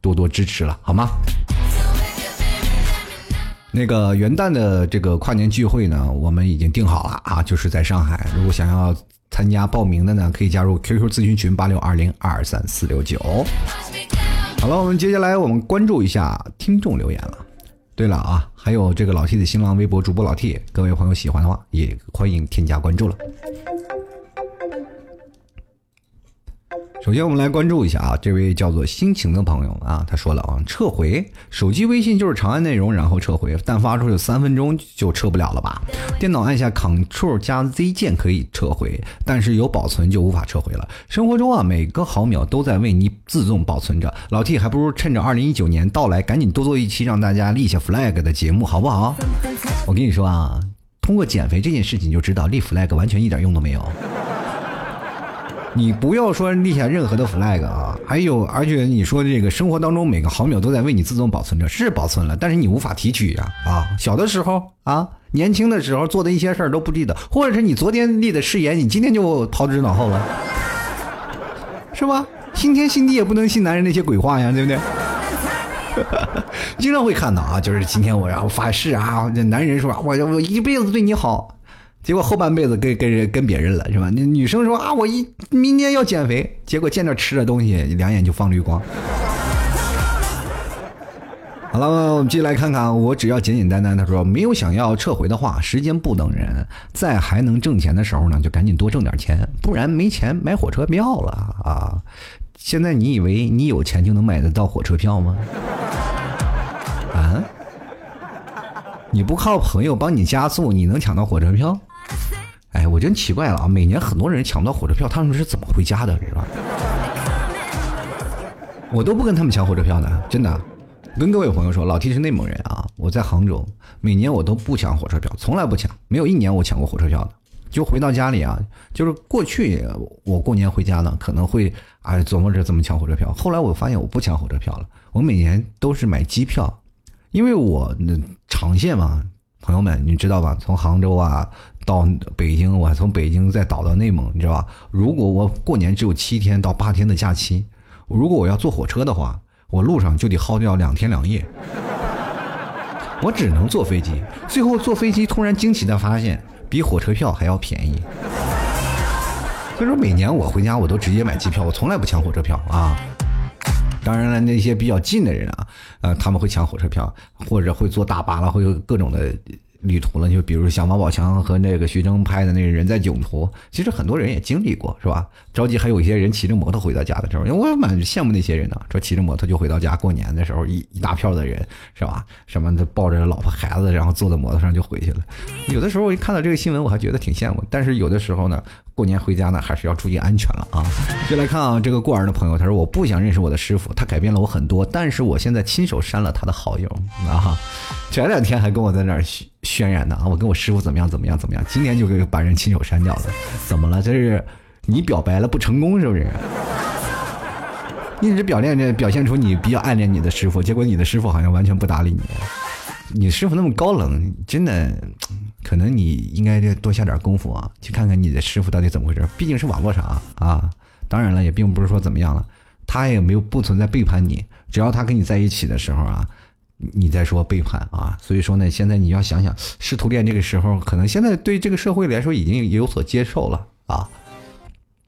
多多支持了好吗？那个元旦的这个跨年聚会呢，我们已经定好了啊，就是在上海。如果想要参加报名的呢，可以加入 QQ 咨询群八六二零二三四六九。好了，我们接下来我们关注一下听众留言了。对了啊，还有这个老 T 的新浪微博主播老 T，各位朋友喜欢的话，也欢迎添加关注了。首先，我们来关注一下啊，这位叫做心情的朋友啊，他说了啊，撤回手机微信就是长按内容，然后撤回，但发出去三分钟就撤不了了吧？电脑按下 Ctrl 加 Z 键可以撤回，但是有保存就无法撤回了。生活中啊，每个毫秒都在为你自动保存着。老 T 还不如趁着二零一九年到来，赶紧多做一期让大家立下 flag 的节目，好不好？[LAUGHS] 我跟你说啊，通过减肥这件事情就知道立 flag 完全一点用都没有。你不要说立下任何的 flag 啊！还有，而且你说这个生活当中每个毫秒都在为你自动保存着，是保存了，但是你无法提取呀！啊，小的时候啊，年轻的时候做的一些事儿都不记得，或者是你昨天立的誓言，你今天就抛之脑后了，是吧？新天新地也不能信男人那些鬼话呀，对不对？[LAUGHS] 经常会看到啊，就是今天我然后发誓啊，这男人说我我一辈子对你好。结果后半辈子跟跟人跟别人了是吧？那女生说啊，我一明年要减肥，结果见着吃的东西两眼就放绿光。[LAUGHS] 好了，我们继续来看看，我只要简简单单。他说没有想要撤回的话，时间不等人，在还能挣钱的时候呢，就赶紧多挣点钱，不然没钱买火车票了啊！现在你以为你有钱就能买得到火车票吗？啊？你不靠朋友帮你加速，你能抢到火车票？哎，我真奇怪了啊！每年很多人抢不到火车票，他们是怎么回家的，是吧？我都不跟他们抢火车票的，真的。跟各位朋友说，老 T 是内蒙人啊，我在杭州，每年我都不抢火车票，从来不抢，没有一年我抢过火车票的。就回到家里啊，就是过去我过年回家呢，可能会啊琢磨着怎么抢火车票。后来我发现我不抢火车票了，我每年都是买机票，因为我那长线嘛，朋友们你知道吧？从杭州啊到北京，我还从北京再倒到内蒙，你知道吧？如果我过年只有七天到八天的假期，如果我要坐火车的话。我路上就得耗掉两天两夜，[LAUGHS] 我只能坐飞机。最后坐飞机，突然惊奇的发现，比火车票还要便宜。所以说，每年我回家，我都直接买机票，我从来不抢火车票啊。当然了，那些比较近的人啊，呃，他们会抢火车票，或者会坐大巴了，会有各种的。旅途了，就比如像王宝强和那个徐峥拍的那个人在囧途，其实很多人也经历过，是吧？着急还有一些人骑着摩托回到家的时候，因为我蛮羡慕那些人的，说骑着摩托就回到家，过年的时候一一大票的人，是吧？什么的抱着老婆孩子，然后坐在摩托上就回去了。有的时候我一看到这个新闻，我还觉得挺羡慕，但是有的时候呢。过年回家呢，还是要注意安全了啊！就来看啊，这个过儿的朋友，他说我不想认识我的师傅，他改变了我很多，但是我现在亲手删了他的好友啊！前两天还跟我在那儿渲染的啊，我跟我师傅怎么样怎么样怎么样，今天就给把人亲手删掉了，怎么了？这是你表白了不成功是不是？一直表恋着表现出你比较暗恋你的师傅，结果你的师傅好像完全不搭理你，你师傅那么高冷，真的。可能你应该多下点功夫啊，去看看你的师傅到底怎么回事。毕竟是网络上啊啊，当然了，也并不是说怎么样了，他也没有不存在背叛你。只要他跟你在一起的时候啊，你再说背叛啊。所以说呢，现在你要想想，师徒恋这个时候，可能现在对这个社会来说已经有所接受了啊。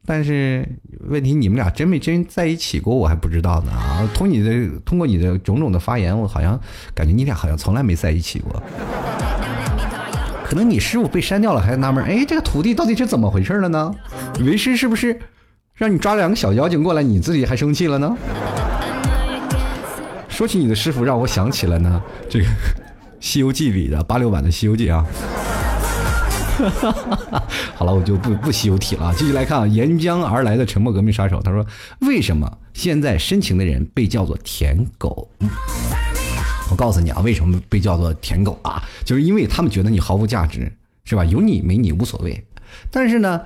但是问题，你们俩真没真在一起过，我还不知道呢啊。通你的通过你的种种的发言，我好像感觉你俩好像从来没在一起过。可能你师傅被删掉了，还纳闷哎，这个徒弟到底是怎么回事了呢？为师是不是让你抓两个小妖精过来，你自己还生气了呢？说起你的师傅，让我想起了呢，这个《西游记》里的八六版的《西游记》啊。[LAUGHS] 好了，我就不不西游体了，继续来看啊，沿江而来的沉默革命杀手，他说：为什么现在深情的人被叫做舔狗？我告诉你啊，为什么被叫做舔狗啊？就是因为他们觉得你毫无价值，是吧？有你没你无所谓。但是呢，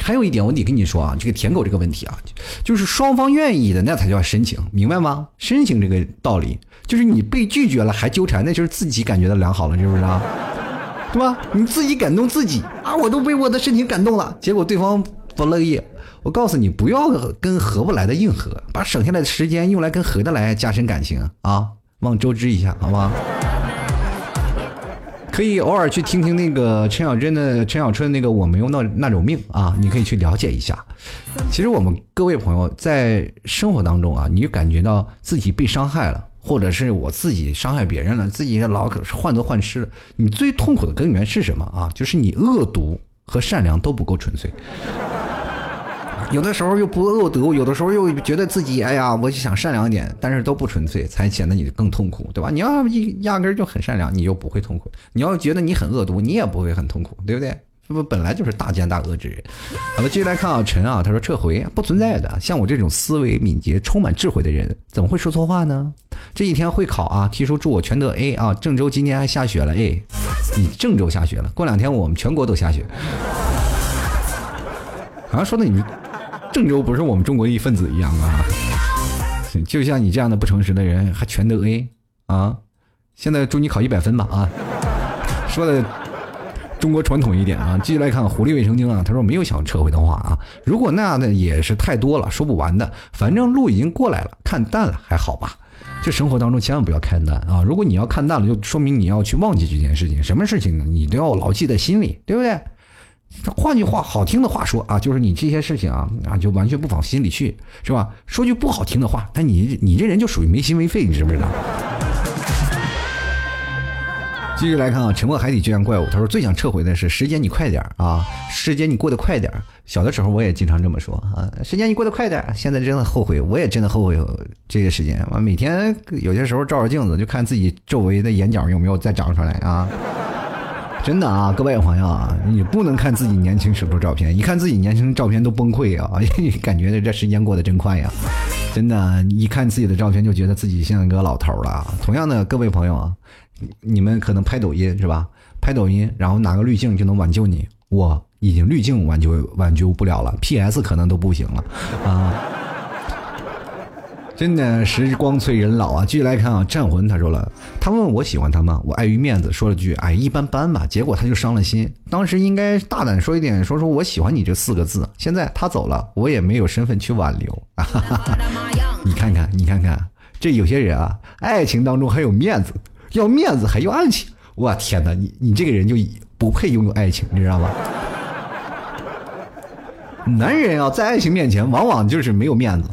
还有一点我得跟你说啊，这个舔狗这个问题啊，就是双方愿意的那才叫深情，明白吗？深情这个道理，就是你被拒绝了还纠缠，那就是自己感觉到良好了，是不是啊？[LAUGHS] 对吧？你自己感动自己啊，我都被我的深情感动了，结果对方不乐意。我告诉你，不要跟合不来的硬合，把省下来的时间用来跟合得来加深感情啊。望周知一下，好吗？可以偶尔去听听那个陈小春的陈小春那个我没有那那种命啊，你可以去了解一下。其实我们各位朋友在生活当中啊，你就感觉到自己被伤害了，或者是我自己伤害别人了，自己老可是患得患失了。你最痛苦的根源是什么啊？就是你恶毒和善良都不够纯粹。有的时候又不恶毒，有的时候又觉得自己哎呀，我就想善良一点，但是都不纯粹，才显得你更痛苦，对吧？你要一压根就很善良，你就不会痛苦；你要觉得你很恶毒，你也不会很痛苦，对不对？这不本来就是大奸大恶之人。好了，继续来看啊，陈啊，他说撤回不存在的，像我这种思维敏捷、充满智慧的人，怎么会说错话呢？这几天会考啊，提出祝我全得 A 啊。郑州今天还下雪了，哎，你郑州下雪了，过两天我们全国都下雪。好像说的你。郑州不是我们中国一份子一样啊！就像你这样的不诚实的人还全得 A 啊！现在祝你考一百分吧啊！说的中国传统一点啊！继续来看狐狸卫生巾啊，他说没有想撤回的话啊，如果那样的也是太多了，说不完的。反正路已经过来了，看淡了还好吧？这生活当中千万不要看淡啊！如果你要看淡了，就说明你要去忘记这件事情。什么事情？你都要牢记在心里，对不对？换句话，好听的话说啊，就是你这些事情啊啊，就完全不往心里去，是吧？说句不好听的话，但你你这人就属于没心没肺，你知不知道？继续来看啊，沉默海底就像怪物。他说最想撤回的是时间，你快点啊！时间你过得快点。小的时候我也经常这么说啊，时间你过得快点。现在真的后悔，我也真的后悔这些时间。我每天有些时候照照镜子，就看自己周围的眼角有没有再长出来啊。真的啊，各位朋友啊，你不能看自己年轻时候照片，一看自己年轻照片都崩溃啊！[LAUGHS] 感觉这时间过得真快呀。真的，一看自己的照片就觉得自己像一个老头了。同样的，各位朋友啊。你们可能拍抖音是吧？拍抖音，然后拿个滤镜就能挽救你。我已经滤镜挽救挽救不了了，PS 可能都不行了啊！真的，时光催人老啊！继续来看啊，战魂他说了，他问我喜欢他吗？我碍于面子说了句，哎，一般般吧。结果他就伤了心。当时应该大胆说一点，说说我喜欢你这四个字。现在他走了，我也没有身份去挽留。你看看，你看看，这有些人啊，爱情当中还有面子。要面子还要爱情，我天哪！你你这个人就不配拥有爱情，你知道吗？[LAUGHS] 男人啊，在爱情面前往往就是没有面子。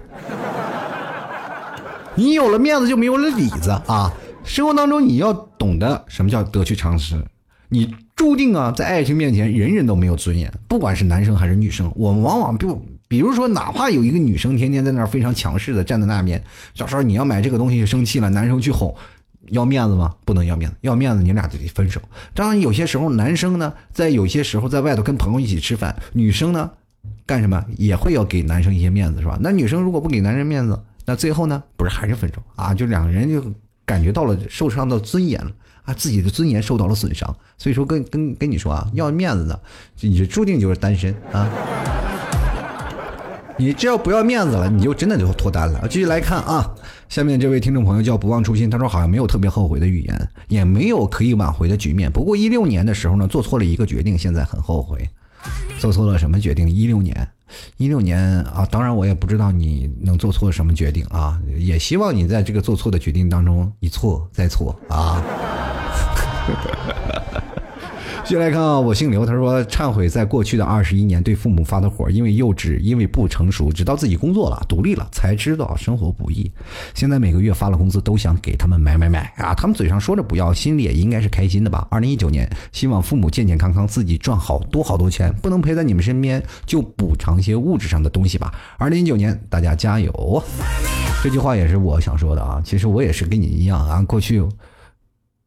你有了面子就没有了里子啊！生活当中你要懂得什么叫得去常失。你注定啊，在爱情面前人人都没有尊严，不管是男生还是女生。我们往往不，比如说，哪怕有一个女生天天在那儿非常强势的站在那边，小时候你要买这个东西就生气了，男生去哄。要面子吗？不能要面子，要面子你俩就得分手。当然，有些时候男生呢，在有些时候在外头跟朋友一起吃饭，女生呢，干什么也会要给男生一些面子，是吧？那女生如果不给男人面子，那最后呢，不是还是分手啊？就两个人就感觉到了受伤的尊严了啊，自己的尊严受到了损伤。所以说，跟跟跟你说啊，要面子的，你就注定就是单身啊。[LAUGHS] 你只要不要面子了，你就真的就脱单了。继续来看啊，下面这位听众朋友叫不忘初心，他说好像没有特别后悔的语言，也没有可以挽回的局面。不过一六年的时候呢，做错了一个决定，现在很后悔。做错了什么决定？一六年，一六年啊，当然我也不知道你能做错什么决定啊，也希望你在这个做错的决定当中一错再错啊。[LAUGHS] 继续来看啊，我姓刘，他说忏悔在过去的二十一年对父母发的火，因为幼稚，因为不成熟，直到自己工作了、独立了，才知道生活不易。现在每个月发了工资，都想给他们买买买啊！他们嘴上说着不要，心里也应该是开心的吧？二零一九年，希望父母健健康康，自己赚好多好多钱，不能陪在你们身边，就补偿些物质上的东西吧。二零一九年，大家加油！这句话也是我想说的啊。其实我也是跟你一样啊，过去。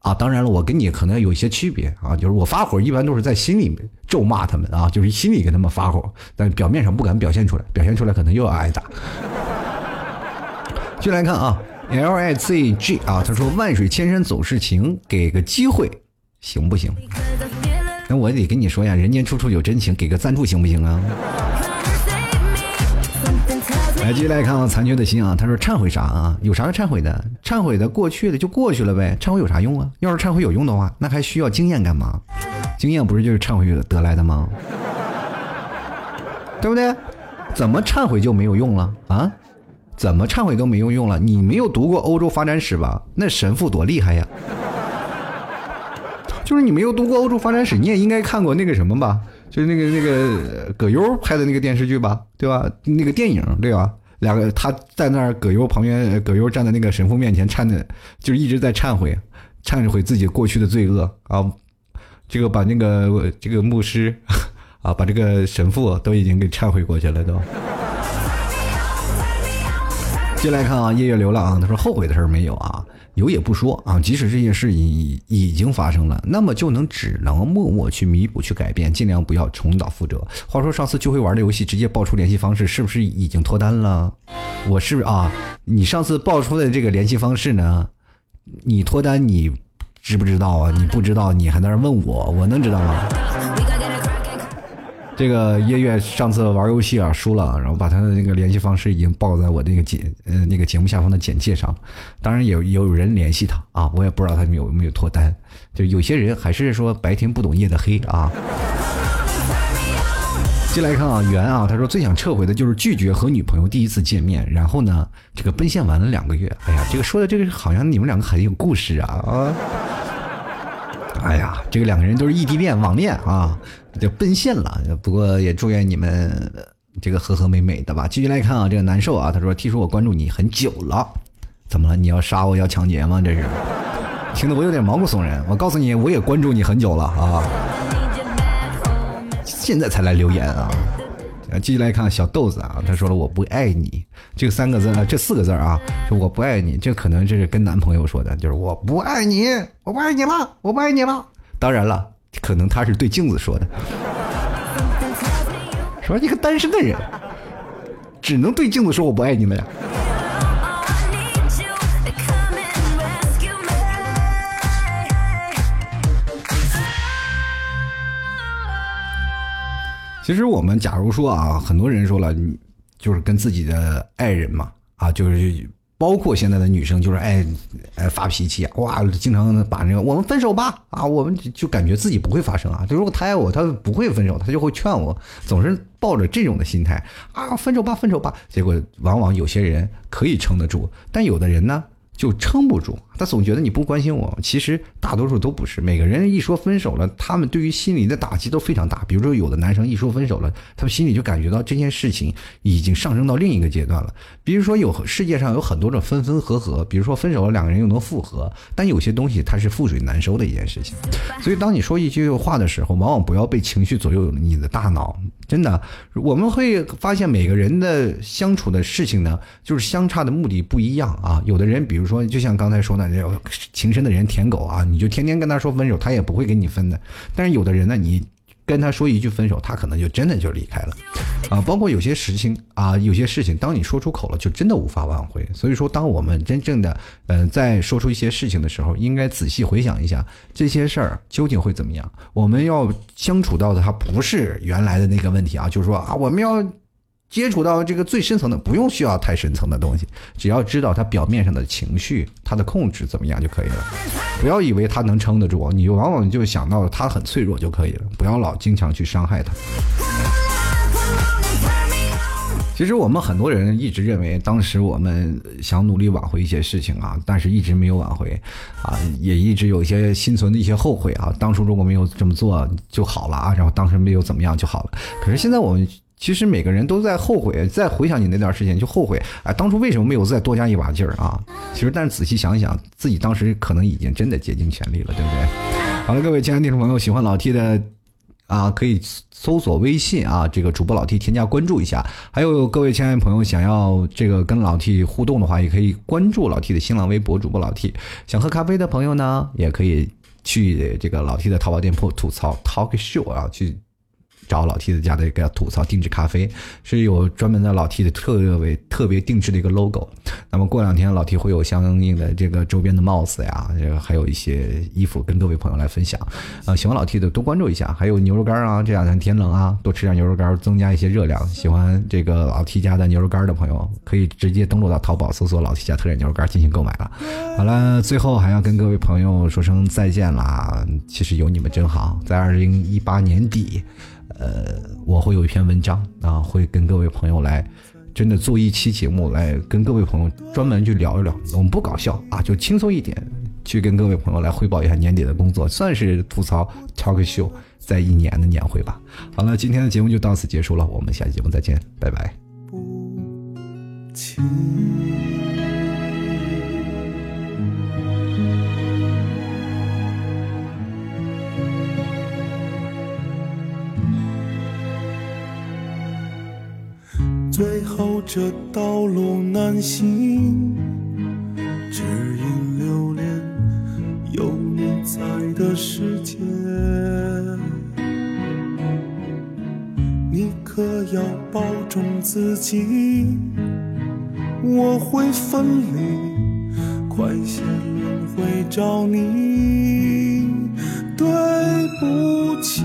啊，当然了，我跟你可能有一些区别啊，就是我发火一般都是在心里咒骂他们啊，就是心里跟他们发火，但表面上不敢表现出来，表现出来可能又要挨打。[LAUGHS] 进来看啊，L I Z G 啊，他说万水千山总是情，给个机会行不行？那我得跟你说呀，人间处处有真情，给个赞助行不行啊？来，继续来看啊，残缺的心啊，他说忏悔啥啊？有啥忏悔的？忏悔的过去的就过去了呗，忏悔有啥用啊？要是忏悔有用的话，那还需要经验干嘛？经验不是就是忏悔得来的吗？[LAUGHS] 对不对？怎么忏悔就没有用了啊？怎么忏悔都没有用了？你没有读过欧洲发展史吧？那神父多厉害呀！[LAUGHS] 就是你没有读过欧洲发展史，你也应该看过那个什么吧？就是那个那个葛优拍的那个电视剧吧，对吧？那个电影对吧？两个他在那儿，葛优旁边，葛优站在那个神父面前颤的，就是一直在忏悔，忏悔自己过去的罪恶啊。这个把那个这个牧师 [LAUGHS] 啊，把这个神父都已经给忏悔过去了都。进来看啊，夜月流浪啊，他说后悔的事儿没有啊。有也不说啊，即使这件事已已经发生了，那么就能只能默默去弥补、去改变，尽量不要重蹈覆辙。话说上次聚会玩的游戏，直接爆出联系方式，是不是已经脱单了？我是啊，你上次爆出的这个联系方式呢？你脱单你知不知道啊？你不知道，你还在那问我，我能知道吗？这个叶月上次玩游戏啊输了，然后把他的那个联系方式已经报在我那个简呃那个节目下方的简介上，当然也有有人联系他啊，我也不知道他有没有脱单，就有些人还是说白天不懂夜的黑啊。进来看啊，圆啊，他说最想撤回的就是拒绝和女朋友第一次见面，然后呢这个奔现完了两个月，哎呀，这个说的这个好像你们两个很有故事啊啊。哎呀，这个两个人都是异地恋、网恋啊，就奔现了。不过也祝愿你们这个和和美美的吧。继续来看啊，这个难受啊，他说：“听说我关注你很久了，怎么了？你要杀我，要抢劫吗？这是？”听得我有点毛骨悚然。我告诉你，我也关注你很久了啊，现在才来留言啊。继续来看小豆子啊，他说了我不爱你这三个字啊，这四个字啊，说我不爱你，这可能这是跟男朋友说的，就是我不爱你，我不爱你了，我不爱你了。当然了，可能他是对镜子说的，说一个单身的人只能对镜子说我不爱你了呀。其实我们假如说啊，很多人说了，就是跟自己的爱人嘛，啊，就是包括现在的女生，就是爱爱发脾气啊，哇，经常把那个我们分手吧啊，我们就感觉自己不会发生啊，就如果他爱我，他不会分手，他就会劝我，总是抱着这种的心态啊，分手吧，分手吧。结果往往有些人可以撑得住，但有的人呢？就撑不住，他总觉得你不关心我。其实大多数都不是，每个人一说分手了，他们对于心理的打击都非常大。比如说，有的男生一说分手了，他们心里就感觉到这件事情已经上升到另一个阶段了。比如说，有世界上有很多种分分合合，比如说分手了，两个人又能复合，但有些东西它是覆水难收的一件事情。所以，当你说一句话的时候，往往不要被情绪左右你的大脑。真的，我们会发现每个人的相处的事情呢，就是相差的目的不一样啊。有的人，比如说，就像刚才说的，情深的人舔狗啊，你就天天跟他说分手，他也不会跟你分的。但是有的人呢，你。跟他说一句分手，他可能就真的就离开了，啊，包括有些事情啊，有些事情，当你说出口了，就真的无法挽回。所以说，当我们真正的，嗯，在说出一些事情的时候，应该仔细回想一下这些事儿究竟会怎么样。我们要相处到的，它不是原来的那个问题啊，就是说啊，我们要。接触到这个最深层的，不用需要太深层的东西，只要知道他表面上的情绪，他的控制怎么样就可以了。[LAUGHS] 不要以为他能撑得住，你往往就想到他很脆弱就可以了。不要老经常去伤害他。其实我们很多人一直认为，当时我们想努力挽回一些事情啊，但是一直没有挽回，啊，也一直有一些心存的一些后悔啊。当初如果没有这么做就好了啊，然后当时没有怎么样就好了。可是现在我们。其实每个人都在后悔，再回想你那段时间就后悔，哎，当初为什么没有再多加一把劲儿啊？其实，但是仔细想想，自己当时可能已经真的竭尽全力了，对不对？好了，各位亲爱的听众朋友，喜欢老 T 的啊，可以搜索微信啊，这个主播老 T 添加关注一下。还有各位亲爱的朋友，想要这个跟老 T 互动的话，也可以关注老 T 的新浪微博主播老 T。想喝咖啡的朋友呢，也可以去这个老 T 的淘宝店铺吐槽 Talk Show 啊去。找老 T 的家的一个吐槽定制咖啡，是有专门的老 T 的特别特别定制的一个 logo。那么过两天老 T 会有相应的这个周边的帽子呀，还有一些衣服跟各位朋友来分享。啊，喜欢老 T 的多关注一下，还有牛肉干啊，这两天天冷啊，多吃点牛肉干，增加一些热量。喜欢这个老 T 家的牛肉干的朋友，可以直接登录到淘宝搜索老 T 家特产牛肉干进行购买了。好了，最后还要跟各位朋友说声再见啦！其实有你们真好，在二零一八年底。呃，我会有一篇文章啊，会跟各位朋友来，真的做一期节目来跟各位朋友专门去聊一聊。我们不搞笑啊，就轻松一点，去跟各位朋友来汇报一下年底的工作，算是吐槽 talk show 在一年的年会吧。好了，今天的节目就到此结束了，我们下期节目再见，拜拜。最后这道路难行，只因留恋有你在的世界。你可要保重自己，我会分离，快些轮回找你。对不起，